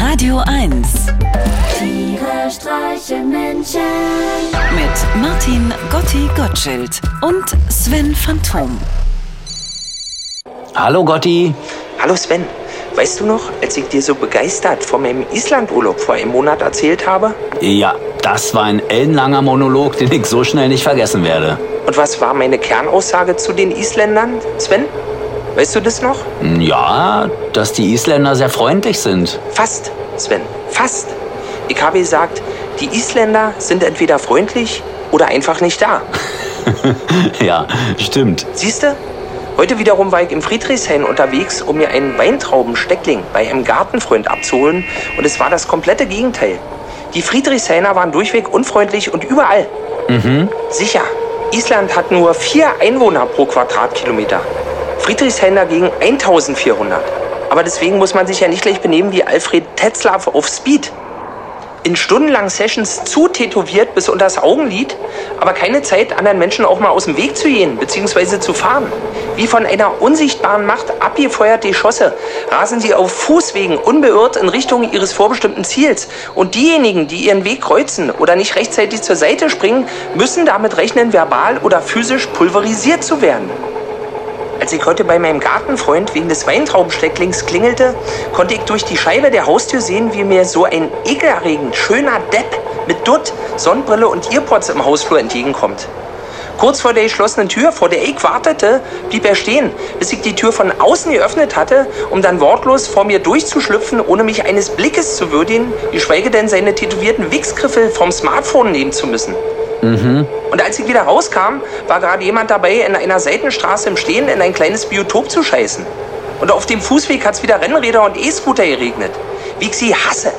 Radio 1 Tiere streichen Menschen. mit Martin Gotti Gottschild und Sven Phantom. Hallo Gotti. Hallo Sven, weißt du noch, als ich dir so begeistert von meinem Islandurlaub vor einem Monat erzählt habe? Ja, das war ein ellenlanger Monolog, den ich so schnell nicht vergessen werde. Und was war meine Kernaussage zu den Isländern, Sven? Weißt du das noch? Ja, dass die Isländer sehr freundlich sind. Fast, Sven, fast. Ich habe gesagt, die Isländer sind entweder freundlich oder einfach nicht da. ja, stimmt. Siehste? Heute wiederum war ich im Friedrichshain unterwegs, um mir einen Weintraubensteckling bei einem Gartenfreund abzuholen. Und es war das komplette Gegenteil. Die Friedrichshainer waren durchweg unfreundlich und überall. Sicher, Island hat nur vier Einwohner pro Quadratkilometer. Friedrichshain dagegen 1400. Aber deswegen muss man sich ja nicht gleich benehmen wie Alfred Tetzlaff auf Speed. In stundenlangen Sessions zu tätowiert bis unter das Augenlid, aber keine Zeit, anderen Menschen auch mal aus dem Weg zu gehen bzw. zu fahren. Wie von einer unsichtbaren Macht abgefeuert die Schosse, rasen sie auf Fußwegen unbeirrt in Richtung ihres vorbestimmten Ziels. Und diejenigen, die ihren Weg kreuzen oder nicht rechtzeitig zur Seite springen, müssen damit rechnen, verbal oder physisch pulverisiert zu werden. Als ich heute bei meinem Gartenfreund wegen des Weintraubenstecklings klingelte, konnte ich durch die Scheibe der Haustür sehen, wie mir so ein ekelerregend schöner Depp mit Dutt, Sonnenbrille und Earpods im Hausflur entgegenkommt. Kurz vor der geschlossenen Tür, vor der ich wartete, blieb er stehen, bis ich die Tür von außen geöffnet hatte, um dann wortlos vor mir durchzuschlüpfen, ohne mich eines Blickes zu würdigen, geschweige denn seine tätowierten Wichsgriffel vom Smartphone nehmen zu müssen. Und als ich wieder rauskam, war gerade jemand dabei, in einer Seitenstraße im Stehen in ein kleines Biotop zu scheißen. Und auf dem Fußweg hat es wieder Rennräder und E-Scooter geregnet. Wie ich sie hasse.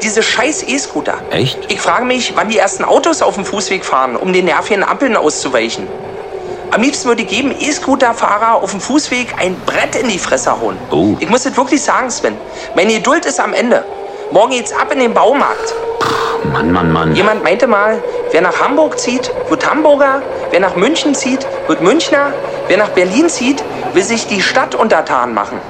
Diese scheiß E-Scooter. Echt? Ich frage mich, wann die ersten Autos auf dem Fußweg fahren, um den nervigen Ampeln auszuweichen. Am liebsten würde ich jedem E-Scooter-Fahrer auf dem Fußweg ein Brett in die Fresse hauen. Oh. Ich muss das wirklich sagen, Sven. Meine Geduld ist am Ende. Morgen geht's ab in den Baumarkt. Mann, Mann, Mann. Jemand meinte mal, wer nach Hamburg zieht, wird Hamburger, wer nach München zieht, wird Münchner, wer nach Berlin zieht, will sich die Stadt untertan machen.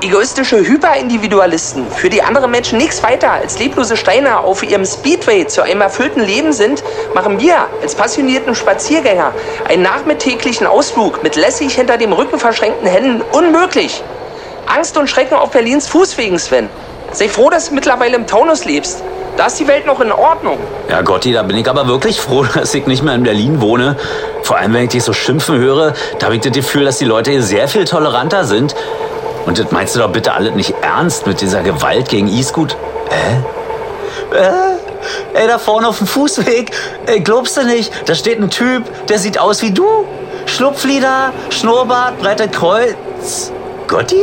Egoistische Hyperindividualisten, für die andere Menschen nichts weiter als leblose Steine auf ihrem Speedway zu einem erfüllten Leben sind, machen wir als passionierten Spaziergänger einen nachmittäglichen Ausflug mit lässig hinter dem Rücken verschränkten Händen unmöglich. Angst und Schrecken auf Berlins Fußwegen, Sven. Sei froh, dass du mittlerweile im Taunus lebst. Da ist die Welt noch in Ordnung. Ja, Gotti, da bin ich aber wirklich froh, dass ich nicht mehr in Berlin wohne. Vor allem, wenn ich dich so schimpfen höre, da habe ich das Gefühl, dass die Leute hier sehr viel toleranter sind. Und das meinst du doch bitte alles nicht ernst mit dieser Gewalt gegen E-Scoot? Hä? Äh? Ey, da vorne auf dem Fußweg, ey, glaubst du nicht? Da steht ein Typ, der sieht aus wie du. Schlupflider, Schnurrbart, breites Kreuz. Gotti?